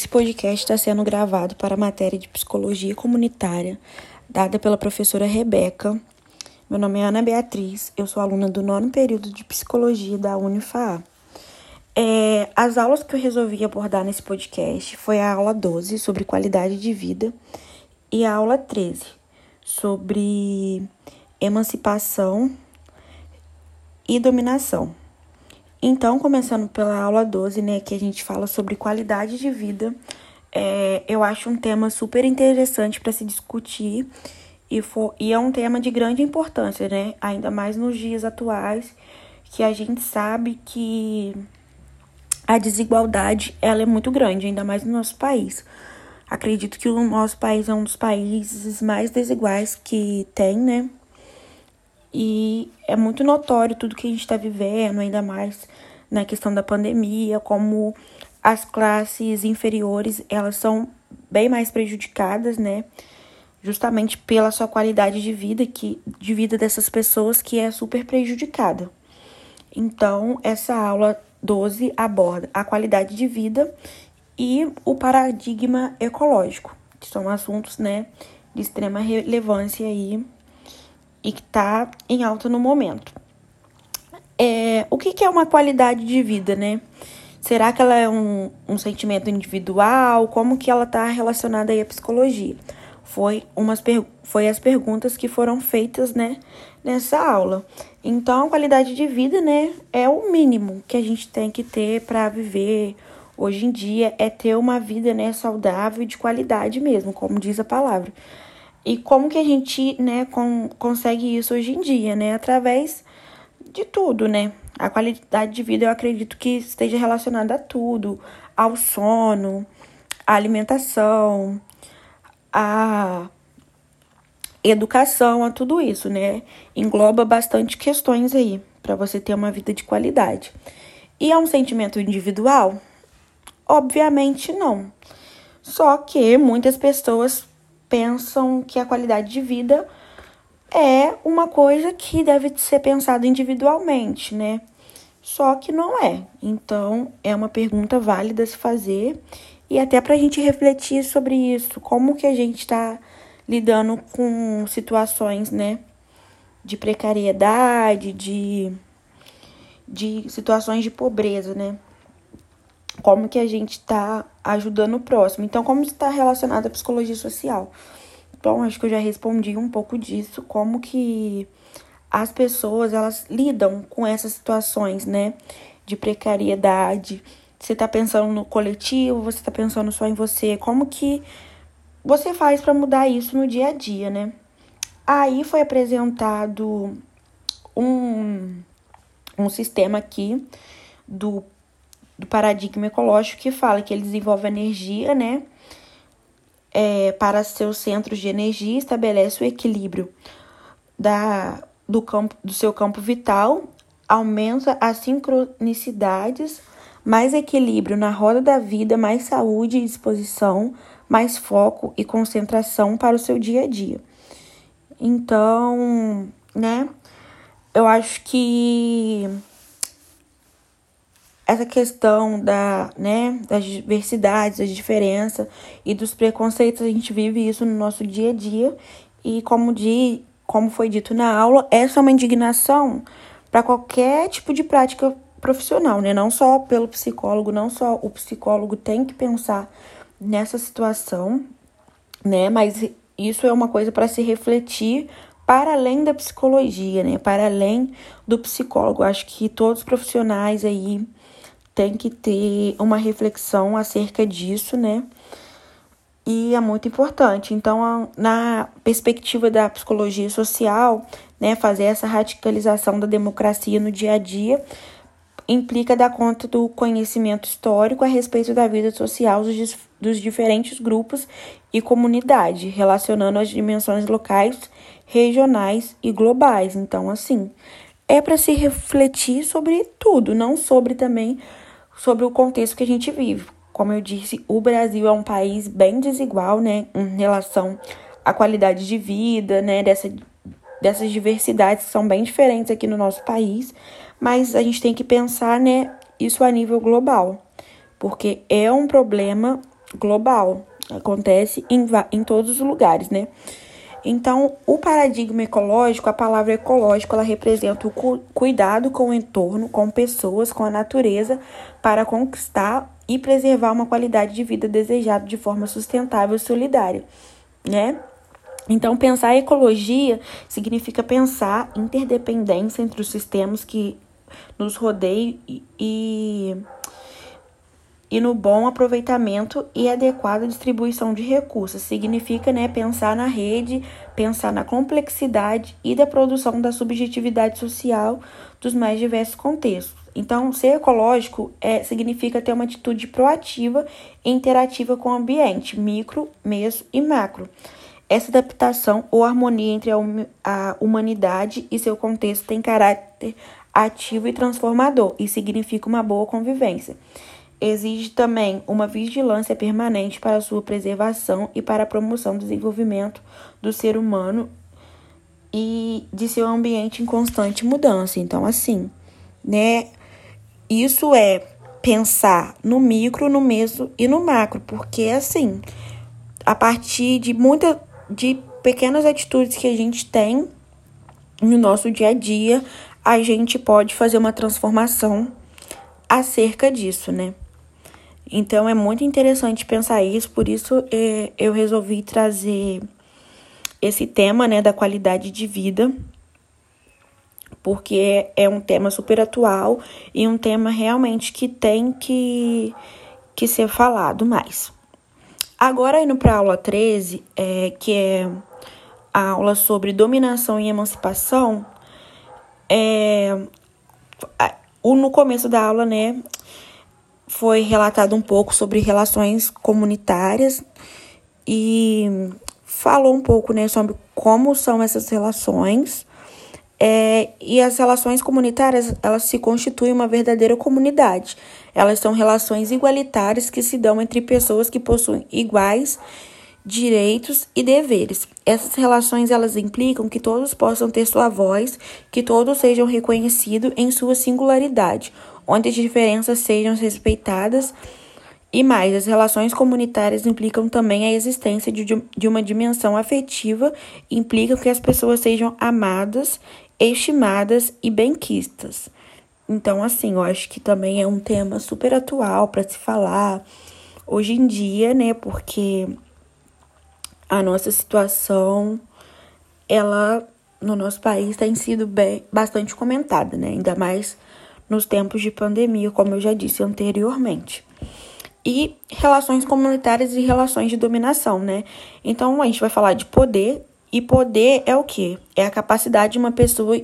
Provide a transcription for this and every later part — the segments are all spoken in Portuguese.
Esse podcast está sendo gravado para a matéria de psicologia comunitária dada pela professora Rebeca. Meu nome é Ana Beatriz, eu sou aluna do nono período de psicologia da Unifa. É, as aulas que eu resolvi abordar nesse podcast foi a aula 12 sobre qualidade de vida e a aula 13 sobre emancipação e dominação. Então, começando pela aula 12, né, que a gente fala sobre qualidade de vida, é, eu acho um tema super interessante para se discutir e, for, e é um tema de grande importância, né, ainda mais nos dias atuais, que a gente sabe que a desigualdade ela é muito grande, ainda mais no nosso país. Acredito que o nosso país é um dos países mais desiguais que tem, né? E é muito notório tudo que a gente está vivendo, ainda mais na questão da pandemia, como as classes inferiores elas são bem mais prejudicadas, né? Justamente pela sua qualidade de vida, que de vida dessas pessoas que é super prejudicada. Então, essa aula 12 aborda a qualidade de vida e o paradigma ecológico, que são assuntos, né, de extrema relevância aí e que está em alta no momento. É, o que, que, é uma qualidade de vida, né? Será que ela é um, um sentimento individual? Como que ela está relacionada à psicologia? Foi, umas foi as perguntas que foram feitas, né, nessa aula. Então, a qualidade de vida, né, é o mínimo que a gente tem que ter para viver hoje em dia, é ter uma vida, né, saudável e de qualidade mesmo, como diz a palavra. E como que a gente, né, com, consegue isso hoje em dia, né? Através de tudo, né? A qualidade de vida eu acredito que esteja relacionada a tudo, ao sono, à alimentação, à educação, a tudo isso, né? Engloba bastante questões aí para você ter uma vida de qualidade. E é um sentimento individual? Obviamente não. Só que muitas pessoas pensam que a qualidade de vida é uma coisa que deve ser pensada individualmente, né? Só que não é. Então, é uma pergunta válida se fazer e até para a gente refletir sobre isso, como que a gente está lidando com situações, né, de precariedade, de, de situações de pobreza, né? Como que a gente está ajudando o próximo. Então, como está relacionado à psicologia social? Então, acho que eu já respondi um pouco disso, como que as pessoas, elas lidam com essas situações, né, de precariedade. Você está pensando no coletivo, você está pensando só em você, como que você faz para mudar isso no dia a dia, né? Aí foi apresentado um, um sistema aqui do do paradigma ecológico que fala que ele desenvolve energia, né? É, para seus centros de energia, estabelece o equilíbrio da, do, campo, do seu campo vital, aumenta as sincronicidades, mais equilíbrio na roda da vida, mais saúde e disposição, mais foco e concentração para o seu dia a dia. Então, né, eu acho que essa questão da, né, das diversidades, das diferenças e dos preconceitos, a gente vive isso no nosso dia a dia. E como, de, como foi dito na aula, essa é uma indignação para qualquer tipo de prática profissional, né? Não só pelo psicólogo, não só o psicólogo tem que pensar nessa situação, né? Mas isso é uma coisa para se refletir para além da psicologia, né? Para além do psicólogo. Acho que todos os profissionais aí tem que ter uma reflexão acerca disso, né? E é muito importante. Então, na perspectiva da psicologia social, né, fazer essa radicalização da democracia no dia a dia implica dar conta do conhecimento histórico a respeito da vida social dos, diferentes grupos e comunidade, relacionando as dimensões locais, regionais e globais. Então, assim, é para se refletir sobre tudo, não sobre também sobre o contexto que a gente vive. Como eu disse, o Brasil é um país bem desigual, né, em relação à qualidade de vida, né, dessa, dessas diversidades que são bem diferentes aqui no nosso país, mas a gente tem que pensar, né, isso a nível global, porque é um problema global, acontece em, em todos os lugares, né? Então, o paradigma ecológico, a palavra ecológico, ela representa o cu cuidado com o entorno, com pessoas, com a natureza, para conquistar e preservar uma qualidade de vida desejada de forma sustentável e solidária, né? Então, pensar ecologia significa pensar interdependência entre os sistemas que nos rodeiam e, e e no bom aproveitamento e adequada distribuição de recursos. Significa né, pensar na rede, pensar na complexidade e da produção da subjetividade social dos mais diversos contextos. Então, ser ecológico é, significa ter uma atitude proativa e interativa com o ambiente, micro, meso e macro. Essa adaptação ou harmonia entre a, hum, a humanidade e seu contexto tem caráter ativo e transformador e significa uma boa convivência exige também uma vigilância permanente para sua preservação e para a promoção do desenvolvimento do ser humano e de seu ambiente em constante mudança. Então, assim, né? Isso é pensar no micro, no meso e no macro, porque assim, a partir de muitas de pequenas atitudes que a gente tem no nosso dia a dia, a gente pode fazer uma transformação acerca disso, né? Então é muito interessante pensar isso, por isso é, eu resolvi trazer esse tema né, da qualidade de vida, porque é um tema super atual e um tema realmente que tem que, que ser falado mais. Agora, indo para a aula 13, é, que é a aula sobre dominação e emancipação, é, no começo da aula, né, foi relatado um pouco sobre relações comunitárias e falou um pouco né, sobre como são essas relações. É, e as relações comunitárias, elas se constituem uma verdadeira comunidade. Elas são relações igualitárias que se dão entre pessoas que possuem iguais direitos e deveres. Essas relações elas implicam que todos possam ter sua voz, que todos sejam reconhecidos em sua singularidade, onde as diferenças sejam respeitadas. E mais, as relações comunitárias implicam também a existência de, de uma dimensão afetiva, implicam que as pessoas sejam amadas, estimadas e benquistas. Então, assim, eu acho que também é um tema super atual para se falar hoje em dia, né? Porque a nossa situação, ela no nosso país tem sido bem, bastante comentada, né? Ainda mais nos tempos de pandemia, como eu já disse anteriormente. E relações comunitárias e relações de dominação, né? Então a gente vai falar de poder, e poder é o que? É a capacidade de uma pessoa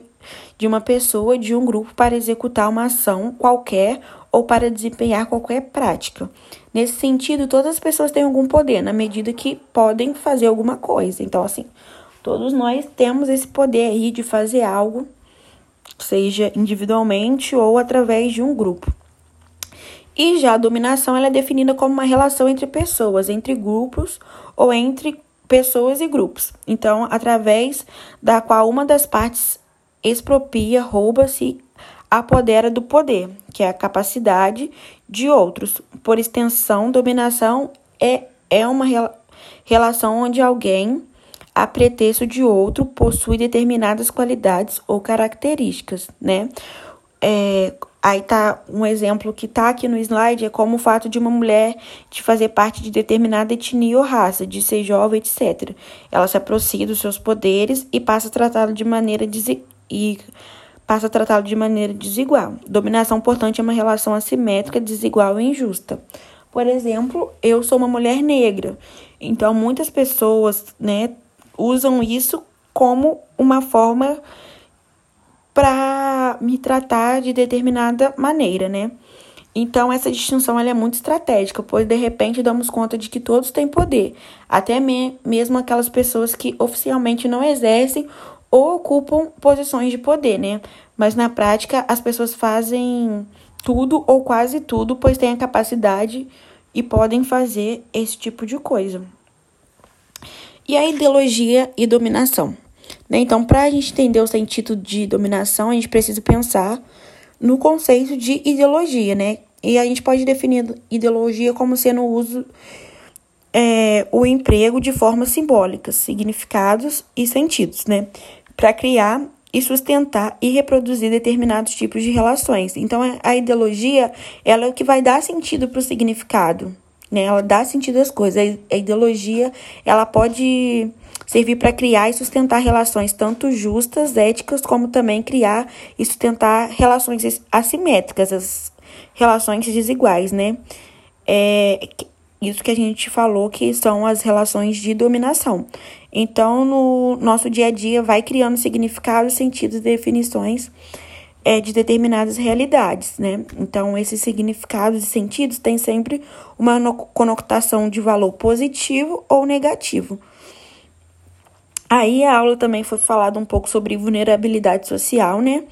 de uma pessoa, de um grupo para executar uma ação qualquer ou para desempenhar qualquer prática. Nesse sentido, todas as pessoas têm algum poder na medida que podem fazer alguma coisa. Então, assim, todos nós temos esse poder aí de fazer algo seja individualmente ou através de um grupo. E já a dominação ela é definida como uma relação entre pessoas, entre grupos ou entre pessoas e grupos. Então, através da qual uma das partes expropria, rouba-se, apodera do poder, que é a capacidade de outros. Por extensão, dominação é, é uma relação onde alguém a pretexto de outro, possui determinadas qualidades ou características, né? É, aí tá um exemplo que tá aqui no slide, é como o fato de uma mulher de fazer parte de determinada etnia ou raça, de ser jovem, etc. Ela se aproxima dos seus poderes e passa a tratá-lo de maneira e passa a tratá-lo de maneira desigual. Dominação, portanto, é uma relação assimétrica, desigual e injusta. Por exemplo, eu sou uma mulher negra, então muitas pessoas, né, usam isso como uma forma para me tratar de determinada maneira, né? Então, essa distinção é muito estratégica, pois de repente damos conta de que todos têm poder, até me mesmo aquelas pessoas que oficialmente não exercem ou ocupam posições de poder, né? Mas na prática, as pessoas fazem tudo ou quase tudo, pois têm a capacidade e podem fazer esse tipo de coisa. E a ideologia e dominação. Né? Então, para a gente entender o sentido de dominação, a gente precisa pensar no conceito de ideologia, né? E a gente pode definir ideologia como sendo o uso é, o emprego de formas simbólicas, significados e sentidos, né? Para criar e sustentar e reproduzir determinados tipos de relações. Então, a ideologia ela é o que vai dar sentido para o significado, né? Ela dá sentido às coisas. A ideologia ela pode servir para criar e sustentar relações tanto justas, éticas, como também criar e sustentar relações assimétricas, as relações desiguais, né? É, isso que a gente falou que são as relações de dominação. Então, no nosso dia a dia, vai criando significados, sentidos definições é, de determinadas realidades, né? Então, esses significados e sentidos têm sempre uma conotação de valor positivo ou negativo. Aí a aula também foi falada um pouco sobre vulnerabilidade social, né?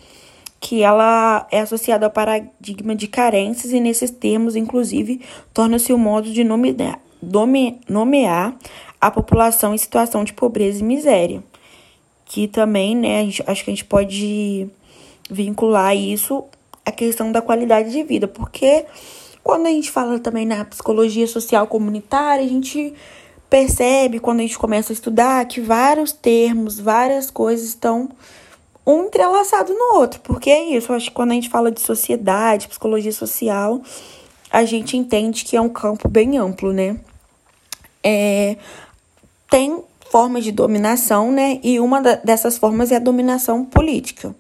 Que ela é associada ao paradigma de carências e nesses termos, inclusive, torna-se o modo de nomear, nomear a população em situação de pobreza e miséria. Que também, né, gente, acho que a gente pode vincular isso à questão da qualidade de vida, porque quando a gente fala também na psicologia social comunitária, a gente percebe quando a gente começa a estudar que vários termos, várias coisas estão um entrelaçado no outro. Porque é isso, eu acho que quando a gente fala de sociedade, psicologia social, a gente entende que é um campo bem amplo, né? É, tem formas de dominação, né? E uma dessas formas é a dominação política.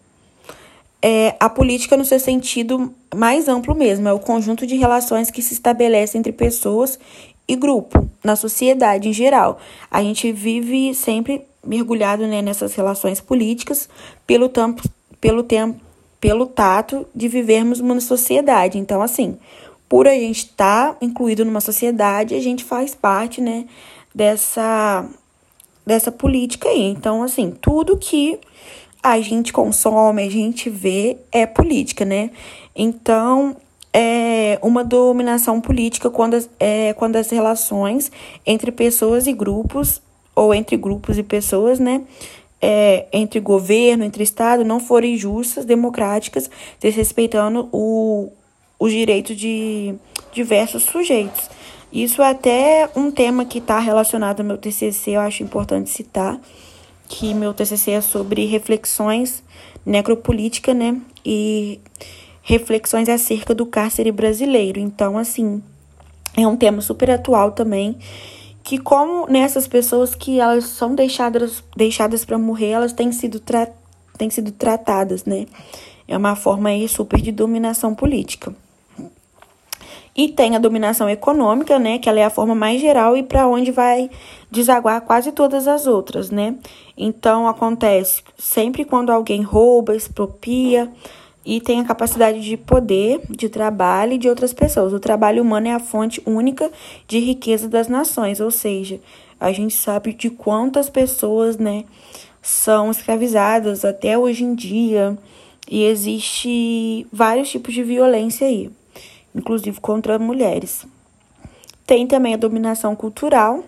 É, a política, no seu sentido mais amplo mesmo, é o conjunto de relações que se estabelece entre pessoas e grupo, na sociedade em geral. A gente vive sempre mergulhado né, nessas relações políticas pelo tempo, pelo tempo, pelo tato de vivermos numa sociedade. Então, assim, por a gente estar tá incluído numa sociedade, a gente faz parte, né, dessa dessa política aí. Então, assim, tudo que a gente consome, a gente vê é política, né? Então, é uma dominação política quando, é, quando as relações entre pessoas e grupos, ou entre grupos e pessoas, né? É, entre governo, entre Estado, não forem justas, democráticas, desrespeitando o, os direitos de diversos sujeitos. Isso é até um tema que está relacionado ao meu TCC, eu acho importante citar, que meu TCC é sobre reflexões necropolítica, né? E reflexões acerca do cárcere brasileiro. Então, assim, é um tema super atual também, que como nessas pessoas que elas são deixadas deixadas para morrer, elas têm sido tra têm sido tratadas, né? É uma forma aí super de dominação política. E tem a dominação econômica, né, que ela é a forma mais geral e para onde vai desaguar quase todas as outras, né? Então acontece sempre quando alguém rouba, expropria, e tem a capacidade de poder, de trabalho e de outras pessoas. O trabalho humano é a fonte única de riqueza das nações, ou seja, a gente sabe de quantas pessoas, né, são escravizadas até hoje em dia e existe vários tipos de violência aí, inclusive contra mulheres. Tem também a dominação cultural,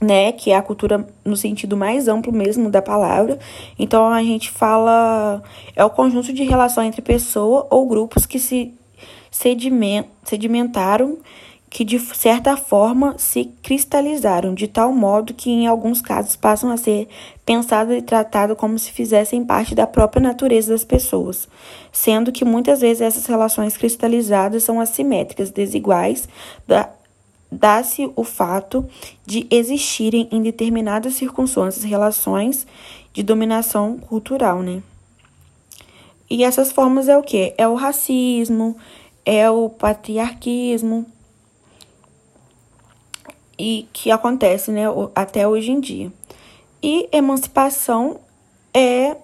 né, que é a cultura no sentido mais amplo mesmo da palavra. Então a gente fala é o conjunto de relação entre pessoa ou grupos que se sedimentaram, que de certa forma se cristalizaram, de tal modo que em alguns casos passam a ser pensados e tratados como se fizessem parte da própria natureza das pessoas, sendo que muitas vezes essas relações cristalizadas são assimétricas, desiguais, da dá-se o fato de existirem em determinadas circunstâncias relações de dominação cultural, né? E essas formas é o que? É o racismo, é o patriarquismo, e que acontece, né, até hoje em dia. E emancipação é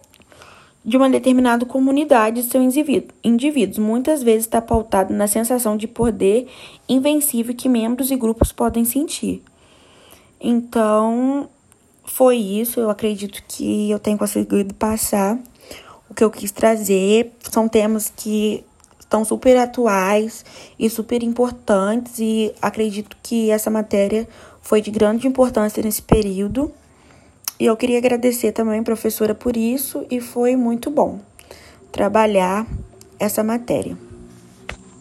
de uma determinada comunidade de seus indivíduos. Muitas vezes está pautado na sensação de poder invencível que membros e grupos podem sentir. Então, foi isso. Eu acredito que eu tenho conseguido passar o que eu quis trazer. São temas que estão super atuais e super importantes, e acredito que essa matéria foi de grande importância nesse período. E eu queria agradecer também, professora, por isso, e foi muito bom trabalhar essa matéria.